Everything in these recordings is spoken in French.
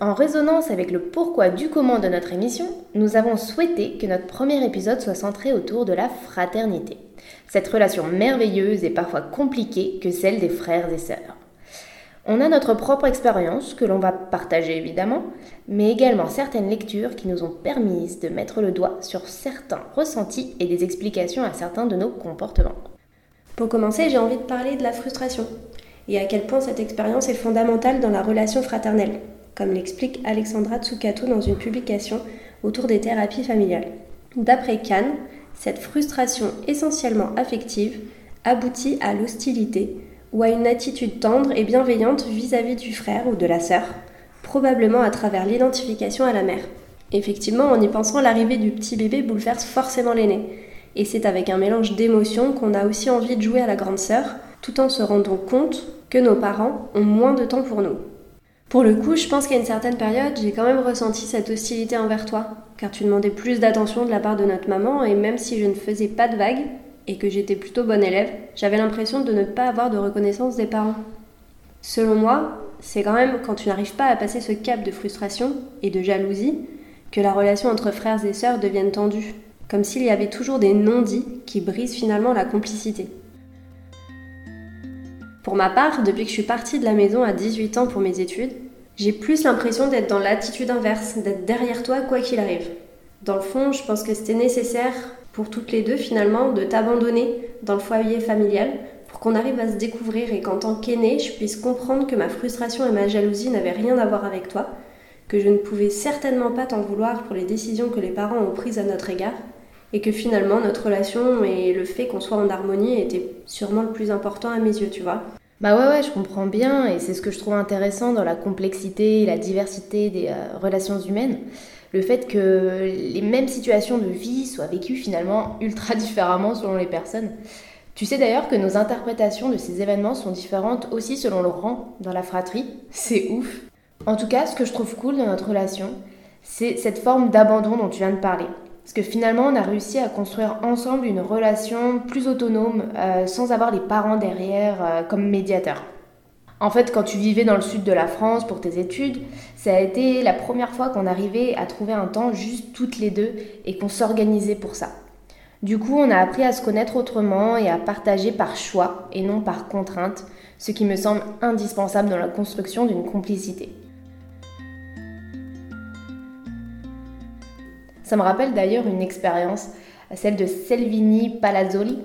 en résonance avec le pourquoi du comment de notre émission, nous avons souhaité que notre premier épisode soit centré autour de la fraternité. Cette relation merveilleuse et parfois compliquée que celle des frères et sœurs. On a notre propre expérience que l'on va partager évidemment, mais également certaines lectures qui nous ont permis de mettre le doigt sur certains ressentis et des explications à certains de nos comportements. Pour commencer, j'ai envie de parler de la frustration et à quel point cette expérience est fondamentale dans la relation fraternelle, comme l'explique Alexandra Tsukato dans une publication autour des thérapies familiales. D'après Kahn, cette frustration essentiellement affective aboutit à l'hostilité ou à une attitude tendre et bienveillante vis-à-vis du frère ou de la sœur, probablement à travers l'identification à la mère. Effectivement, en y pensant, l'arrivée du petit bébé bouleverse forcément l'aîné. Et c'est avec un mélange d'émotions qu'on a aussi envie de jouer à la grande sœur, tout en se rendant compte que nos parents ont moins de temps pour nous. Pour le coup, je pense qu'à une certaine période, j'ai quand même ressenti cette hostilité envers toi, car tu demandais plus d'attention de la part de notre maman, et même si je ne faisais pas de vagues, et que j'étais plutôt bonne élève, j'avais l'impression de ne pas avoir de reconnaissance des parents. Selon moi, c'est quand même quand tu n'arrives pas à passer ce cap de frustration et de jalousie que la relation entre frères et sœurs devienne tendue, comme s'il y avait toujours des non-dits qui brisent finalement la complicité. Pour ma part, depuis que je suis partie de la maison à 18 ans pour mes études, j'ai plus l'impression d'être dans l'attitude inverse, d'être derrière toi quoi qu'il arrive. Dans le fond, je pense que c'était nécessaire pour toutes les deux finalement de t'abandonner dans le foyer familial pour qu'on arrive à se découvrir et qu'en tant qu'aînée, je puisse comprendre que ma frustration et ma jalousie n'avaient rien à voir avec toi, que je ne pouvais certainement pas t'en vouloir pour les décisions que les parents ont prises à notre égard, et que finalement notre relation et le fait qu'on soit en harmonie était sûrement le plus important à mes yeux, tu vois. Bah ouais, ouais, je comprends bien, et c'est ce que je trouve intéressant dans la complexité et la diversité des euh, relations humaines. Le fait que les mêmes situations de vie soient vécues finalement ultra différemment selon les personnes. Tu sais d'ailleurs que nos interprétations de ces événements sont différentes aussi selon le rang dans la fratrie. C'est ouf. En tout cas, ce que je trouve cool dans notre relation, c'est cette forme d'abandon dont tu viens de parler. Parce que finalement, on a réussi à construire ensemble une relation plus autonome euh, sans avoir les parents derrière euh, comme médiateurs. En fait, quand tu vivais dans le sud de la France pour tes études, ça a été la première fois qu'on arrivait à trouver un temps juste toutes les deux et qu'on s'organisait pour ça. Du coup, on a appris à se connaître autrement et à partager par choix et non par contrainte, ce qui me semble indispensable dans la construction d'une complicité. Ça me rappelle d'ailleurs une expérience, celle de Selvini Palazzoli,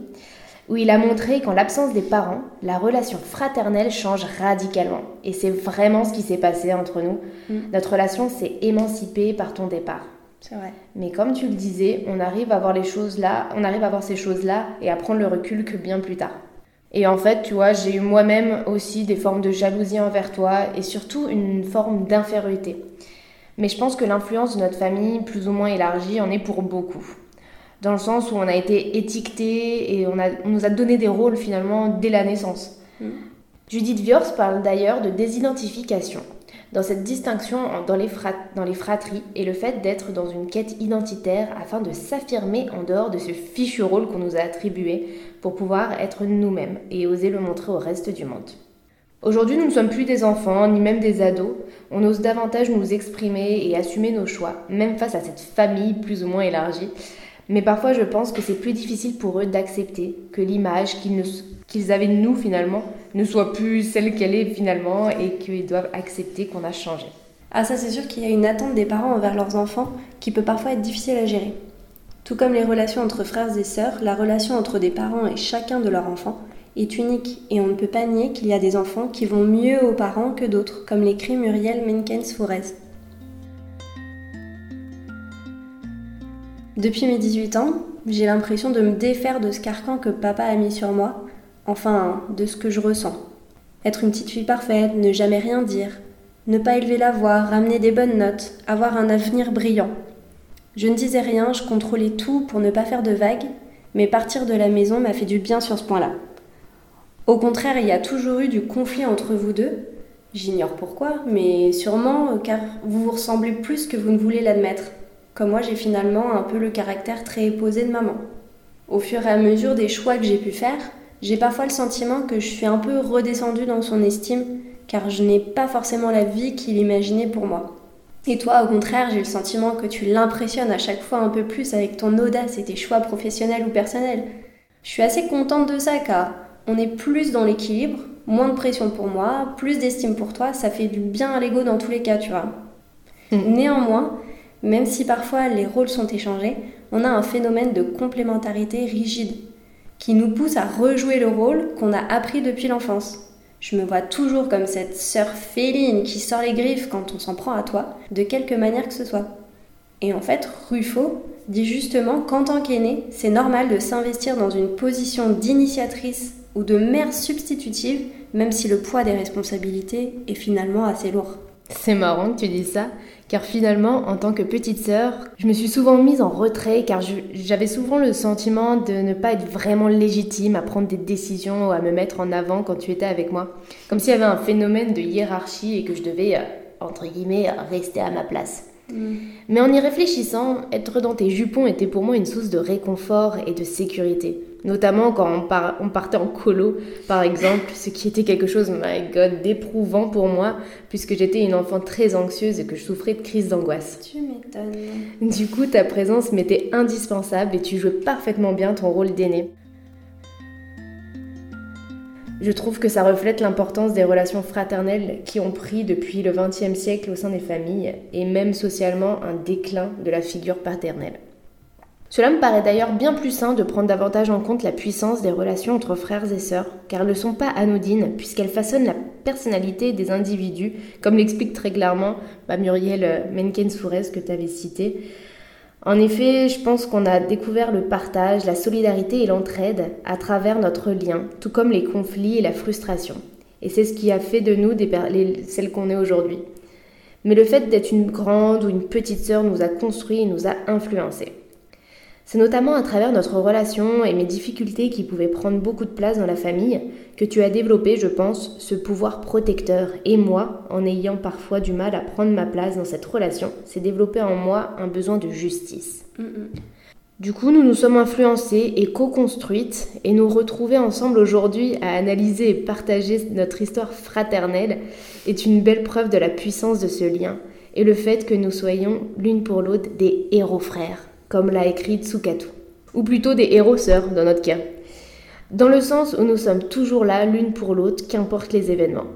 où il a montré qu'en l'absence des parents, la relation fraternelle change radicalement. Et c'est vraiment ce qui s'est passé entre nous. Mm. Notre relation s'est émancipée par ton départ. C'est vrai. Mais comme tu le disais, on arrive à voir les choses là, on arrive à voir ces choses-là et à prendre le recul que bien plus tard. Et en fait, tu vois, j'ai eu moi-même aussi des formes de jalousie envers toi et surtout une forme d'infériorité. Mais je pense que l'influence de notre famille, plus ou moins élargie, en est pour beaucoup. dans le sens où on a été étiqueté et on, a, on nous a donné des rôles finalement dès la naissance. Mm. Judith Viors parle d'ailleurs de désidentification, dans cette distinction dans les, dans les fratries et le fait d'être dans une quête identitaire afin de s'affirmer en dehors de ce fichu rôle qu'on nous a attribué pour pouvoir être nous-mêmes et oser le montrer au reste du monde. Aujourd'hui, nous ne sommes plus des enfants, ni même des ados. On ose davantage nous exprimer et assumer nos choix, même face à cette famille plus ou moins élargie. Mais parfois, je pense que c'est plus difficile pour eux d'accepter que l'image qu'ils avaient de nous finalement ne soit plus celle qu'elle est finalement et qu'ils doivent accepter qu'on a changé. Ah ça c'est sûr qu'il y a une attente des parents envers leurs enfants qui peut parfois être difficile à gérer. Tout comme les relations entre frères et sœurs, la relation entre des parents et chacun de leurs enfants est unique et on ne peut pas nier qu'il y a des enfants qui vont mieux aux parents que d'autres, comme l'écrit Muriel Menkens-Fourez. Depuis mes 18 ans, j'ai l'impression de me défaire de ce carcan que papa a mis sur moi, enfin de ce que je ressens. Être une petite fille parfaite, ne jamais rien dire, ne pas élever la voix, ramener des bonnes notes, avoir un avenir brillant. Je ne disais rien, je contrôlais tout pour ne pas faire de vagues, mais partir de la maison m'a fait du bien sur ce point-là. Au contraire, il y a toujours eu du conflit entre vous deux. J'ignore pourquoi, mais sûrement car vous vous ressemblez plus que vous ne voulez l'admettre. Comme moi, j'ai finalement un peu le caractère très posé de maman. Au fur et à mesure des choix que j'ai pu faire, j'ai parfois le sentiment que je suis un peu redescendue dans son estime, car je n'ai pas forcément la vie qu'il imaginait pour moi. Et toi, au contraire, j'ai le sentiment que tu l'impressionnes à chaque fois un peu plus avec ton audace et tes choix professionnels ou personnels. Je suis assez contente de ça, car on est plus dans l'équilibre, moins de pression pour moi, plus d'estime pour toi, ça fait du bien à l'ego dans tous les cas, tu vois. Mm. Néanmoins, même si parfois les rôles sont échangés, on a un phénomène de complémentarité rigide qui nous pousse à rejouer le rôle qu'on a appris depuis l'enfance. Je me vois toujours comme cette sœur féline qui sort les griffes quand on s'en prend à toi, de quelque manière que ce soit. Et en fait, Ruffo dit justement qu'en tant qu'aîné, c'est normal de s'investir dans une position d'initiatrice ou de mère substitutive, même si le poids des responsabilités est finalement assez lourd. C'est marrant que tu dis ça, car finalement, en tant que petite sœur, je me suis souvent mise en retrait, car j'avais souvent le sentiment de ne pas être vraiment légitime à prendre des décisions ou à me mettre en avant quand tu étais avec moi. Comme s'il y avait un phénomène de hiérarchie et que je devais, euh, entre guillemets, rester à ma place. Mm. Mais en y réfléchissant, être dans tes jupons était pour moi une source de réconfort et de sécurité. Notamment quand on, partait en colo, par exemple, ce qui était quelque chose, my god, d'éprouvant pour moi, puisque j'étais une enfant très anxieuse et que je souffrais de crises d'angoisse. Tu m'étonnes. Du coup, ta présence m'était indispensable et tu jouais parfaitement bien ton rôle d'aîné. Je trouve que ça reflète l'importance des relations fraternelles qui ont pris depuis le XXe siècle au sein des familles et même socialement un déclin de la figure paternelle. Cela me paraît d'ailleurs bien plus sain de prendre davantage en compte la puissance des relations entre frères et sœurs, car elles ne sont pas anodines, puisqu'elles façonnent la personnalité des individus, comme l'explique très clairement bah, Muriel Menkens-Fourez que tu avais cité. En effet, je pense qu'on a découvert le partage, la solidarité et l'entraide à travers notre lien, tout comme les conflits et la frustration. Et c'est ce qui a fait de nous celles qu'on est aujourd'hui. Mais le fait d'être une grande ou une petite sœur nous a construit et nous a influencés. C'est notamment à travers notre relation et mes difficultés qui pouvaient prendre beaucoup de place dans la famille que tu as développé, je pense, ce pouvoir protecteur. Et moi, en ayant parfois du mal à prendre ma place dans cette relation, c'est développé en moi un besoin de justice. Du coup, nous nous sommes influencés et co-construites, et nous retrouver ensemble aujourd'hui à analyser et partager notre histoire fraternelle est une belle preuve de la puissance de ce lien et le fait que nous soyons l'une pour l'autre des héros frères comme l'a écrit Tsukatu. Ou plutôt des héros sœurs dans notre cas. Dans le sens où nous sommes toujours là l'une pour l'autre, qu'importe les événements.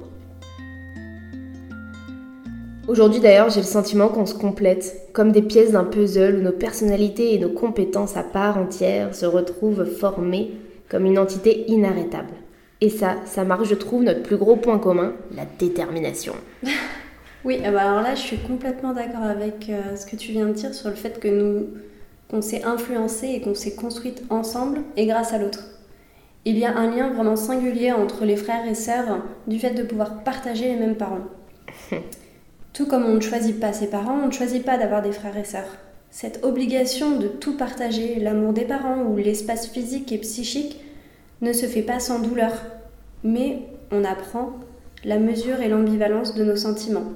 Aujourd'hui d'ailleurs, j'ai le sentiment qu'on se complète, comme des pièces d'un puzzle où nos personnalités et nos compétences à part entière se retrouvent formées comme une entité inarrêtable. Et ça, ça marque, je trouve, notre plus gros point commun, la détermination. oui, ah bah alors là, je suis complètement d'accord avec euh, ce que tu viens de dire sur le fait que nous, qu'on s'est influencé et qu'on s'est construite ensemble et grâce à l'autre. Il y a un lien vraiment singulier entre les frères et sœurs du fait de pouvoir partager les mêmes parents. Tout comme on ne choisit pas ses parents, on ne choisit pas d'avoir des frères et sœurs. Cette obligation de tout partager, l'amour des parents ou l'espace physique et psychique, ne se fait pas sans douleur, mais on apprend la mesure et l'ambivalence de nos sentiments.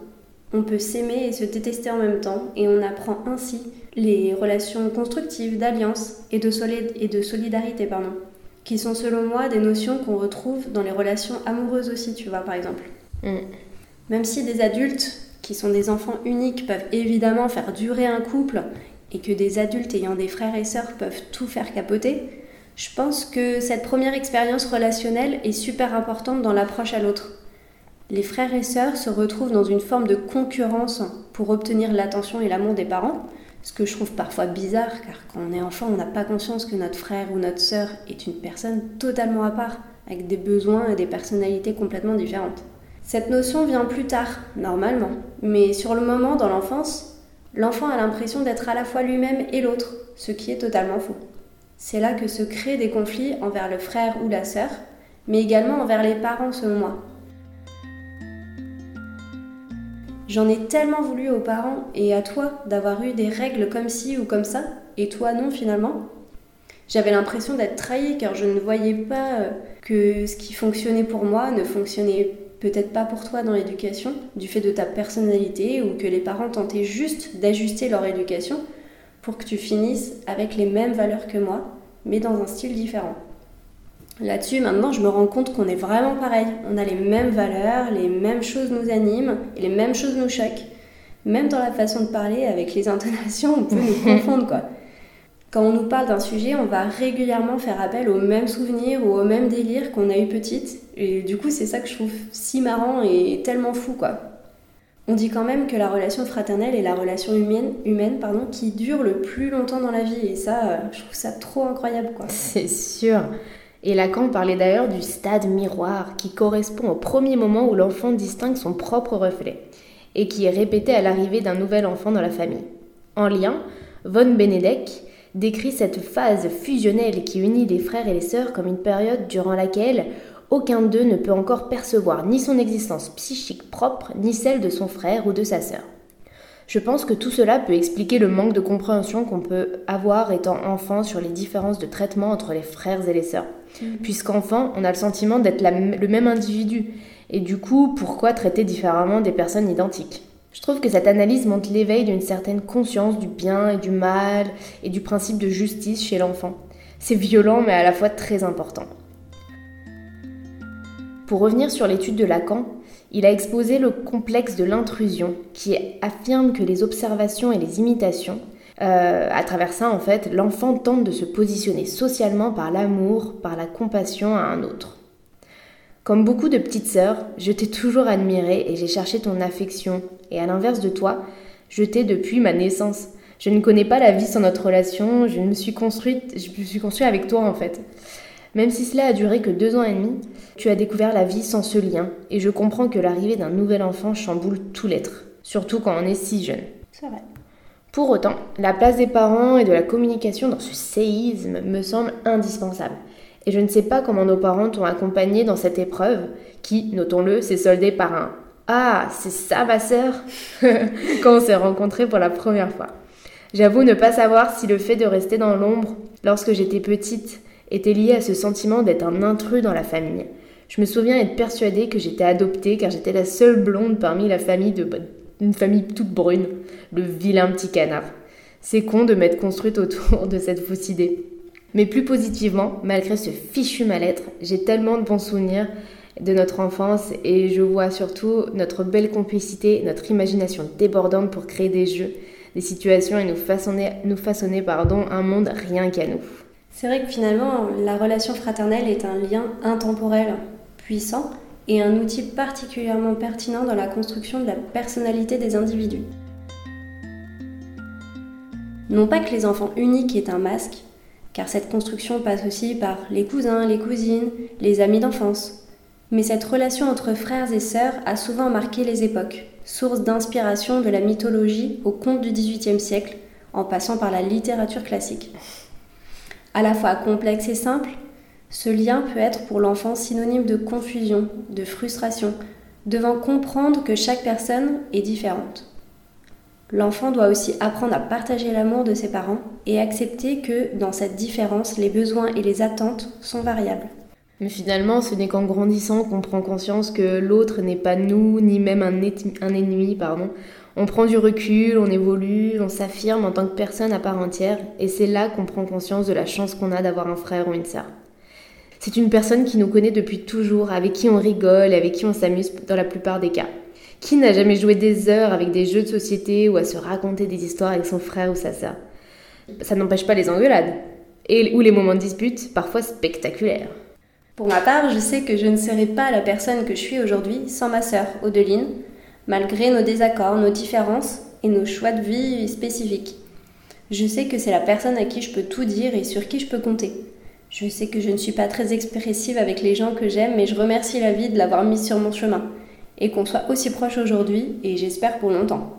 On peut s'aimer et se détester en même temps, et on apprend ainsi les relations constructives, d'alliance et, de et de solidarité, pardon, qui sont selon moi des notions qu'on retrouve dans les relations amoureuses aussi, tu vois, par exemple. Mm. Même si des adultes qui sont des enfants uniques peuvent évidemment faire durer un couple et que des adultes ayant des frères et sœurs peuvent tout faire capoter, je pense que cette première expérience relationnelle est super importante dans l'approche à l'autre. Les frères et sœurs se retrouvent dans une forme de concurrence pour obtenir l'attention et l'amour des parents, ce que je trouve parfois bizarre car quand on est enfant, on n'a pas conscience que notre frère ou notre sœur est une personne totalement à part, avec des besoins et des personnalités complètement différentes. Cette notion vient plus tard, normalement, mais sur le moment, dans l'enfance, l'enfant a l'impression d'être à la fois lui-même et l'autre, ce qui est totalement faux. C'est là que se créent des conflits envers le frère ou la sœur, mais également envers les parents selon moi. J'en ai tellement voulu aux parents et à toi d'avoir eu des règles comme ci ou comme ça, et toi non finalement. J'avais l'impression d'être trahie car je ne voyais pas euh, que ce qui fonctionnait pour moi ne fonctionnait peut-être pas pour toi dans l'éducation, du fait de ta personnalité, ou que les parents tentaient juste d'ajuster leur éducation pour que tu finisses avec les mêmes valeurs que moi, mais dans un style différent. Là-dessus, maintenant, je me rends compte qu'on est vraiment pareil. On a les mêmes valeurs, les mêmes choses nous animent, et les mêmes choses nous choquent. Même dans la façon de parler, avec les intonations, on peut nous confondre, quoi. Quand on nous parle d'un sujet, on va régulièrement faire appel aux mêmes souvenirs ou aux mêmes délires qu'on a eu petite. Et du coup, c'est ça que je trouve si marrant et tellement fou, quoi. On dit quand même que la relation fraternelle est la relation humaine, humaine pardon, qui dure le plus longtemps dans la vie. Et ça, euh, je trouve ça trop incroyable, quoi. C'est sûr. Et Lacan parlait d'ailleurs du stade miroir, qui correspond au premier moment où l'enfant distingue son propre reflet, et qui est répété à l'arrivée d'un nouvel enfant dans la famille. En lien, von Benedek décrit cette phase fusionnelle qui unit les frères et les sœurs comme une période durant laquelle aucun d'eux ne peut encore percevoir ni son existence psychique propre, ni celle de son frère ou de sa sœur. Je pense que tout cela peut expliquer le manque de compréhension qu'on peut avoir étant enfant sur les différences de traitement entre les frères et les sœurs. Mhm. Puisqu'enfant, on a le sentiment d'être le même individu. Et du coup, pourquoi traiter différemment des personnes identiques? Je trouve que cette analyse montre l'éveil d'une certaine conscience du bien et du mal et du principe de justice chez l'enfant. C'est violent mais à la fois très important. Pour revenir sur l'étude de Lacan, il a exposé le complexe de l'intrusion qui affirme que les observations et les imitations, euh, à travers ça en fait, l'enfant tente de se positionner socialement par l'amour, par la compassion à un autre. Comme beaucoup de petites sœurs, je t'ai toujours admirée et j'ai cherché ton affection. Et à l'inverse de toi, je t'ai depuis ma naissance. Je ne connais pas la vie sans notre relation, je me suis construite, je me suis construite avec toi en fait. Même si cela a duré que deux ans et demi, tu as découvert la vie sans ce lien, et je comprends que l'arrivée d'un nouvel enfant chamboule tout l'être, surtout quand on est si jeune. C'est vrai. Pour autant, la place des parents et de la communication dans ce séisme me semble indispensable. Et je ne sais pas comment nos parents t'ont accompagné dans cette épreuve, qui, notons-le, s'est soldée par un Ah, c'est ça ma sœur quand on s'est rencontrés pour la première fois. J'avoue ne pas savoir si le fait de rester dans l'ombre lorsque j'étais petite était lié à ce sentiment d'être un intrus dans la famille. Je me souviens être persuadée que j'étais adoptée car j'étais la seule blonde parmi la famille de une famille toute brune, le vilain petit canard. C'est con de m'être construite autour de cette fausse idée. Mais plus positivement, malgré ce fichu mal-être, j'ai tellement de bons souvenirs de notre enfance et je vois surtout notre belle complicité, notre imagination débordante pour créer des jeux, des situations et nous façonner, nous façonner pardon, un monde rien qu'à nous. C'est vrai que finalement, la relation fraternelle est un lien intemporel, puissant et un outil particulièrement pertinent dans la construction de la personnalité des individus. Non pas que les enfants uniques aient un masque, car cette construction passe aussi par les cousins, les cousines, les amis d'enfance. Mais cette relation entre frères et sœurs a souvent marqué les époques, source d'inspiration de la mythologie au conte du XVIIIe siècle, en passant par la littérature classique. À la fois complexe et simple, ce lien peut être pour l'enfant synonyme de confusion, de frustration, devant comprendre que chaque personne est différente. L'enfant doit aussi apprendre à partager l'amour de ses parents et accepter que dans cette différence, les besoins et les attentes sont variables. Mais finalement, ce n'est qu'en grandissant qu'on prend conscience que l'autre n'est pas nous, ni même un, ennemi, pardon. On prend du recul, on évolue, on s'affirme en tant que personne à part entière, et c'est là qu'on prend conscience de la chance qu'on a d'avoir un frère ou une sœur. C'est une personne qui nous connaît depuis toujours, avec qui on rigole, avec qui on s'amuse dans la plupart des cas. Qui n'a jamais joué des heures avec des jeux de société ou à se raconter des histoires avec son frère ou sa sœur Ça n'empêche pas les engueulades, et, ou les moments de dispute, parfois spectaculaires. Pour ma part, je sais que je ne serais pas la personne que je suis aujourd'hui sans ma sœur, Odeline, malgré nos désaccords, nos différences et nos choix de vie spécifiques. Je sais que c'est la personne à qui je peux tout dire et sur qui je peux compter. Je sais que je ne suis pas très expressive avec les gens que j'aime, mais je remercie la vie de l'avoir mise sur mon chemin et qu'on soit aussi proche aujourd'hui et j'espère pour longtemps.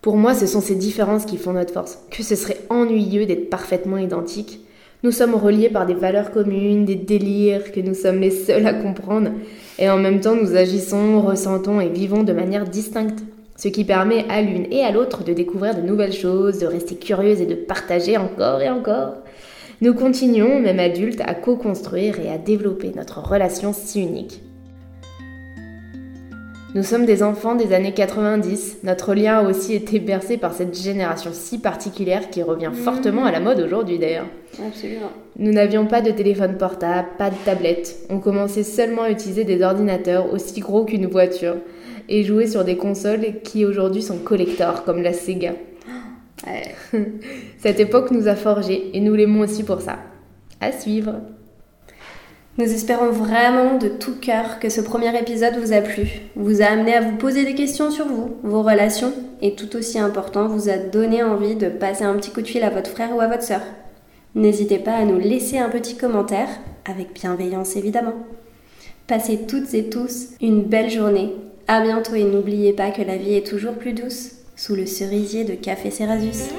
Pour moi, ce sont ces différences qui font notre force. Que ce serait ennuyeux d'être parfaitement identiques. Nous sommes reliés par des valeurs communes, des délires que nous sommes les seuls à comprendre, et en même temps nous agissons, ressentons et vivons de manière distincte. Ce qui permet à l'une et à l'autre de découvrir de nouvelles choses, de rester curieuse et de partager encore et encore. Nous continuons, même adultes, à co-construire et à développer notre relation si unique. Nous sommes des enfants des années 90. Notre lien a aussi été bercé par cette génération si particulière qui revient mhm. fortement à la mode aujourd'hui d'ailleurs. Absolument. Nous n'avions pas de téléphone portable, pas de tablette. On commençait seulement à utiliser des ordinateurs aussi gros qu'une voiture et jouer sur des consoles qui aujourd'hui sont collectors comme la Sega. Cette époque nous a forgés et nous l'aimons aussi pour ça. À suivre. Nous espérons vraiment de tout cœur que ce premier épisode vous a plu, vous a amené à vous poser des questions sur vous, vos relations, et tout aussi important, vous a donné envie de passer un petit coup de fil à votre frère ou à votre sœur. N'hésitez pas à nous laisser un petit commentaire, avec bienveillance évidemment. Passez toutes et tous une belle journée. À bientôt et n'oubliez pas que la vie est toujours plus douce sous le cerisier de Café Cerasus.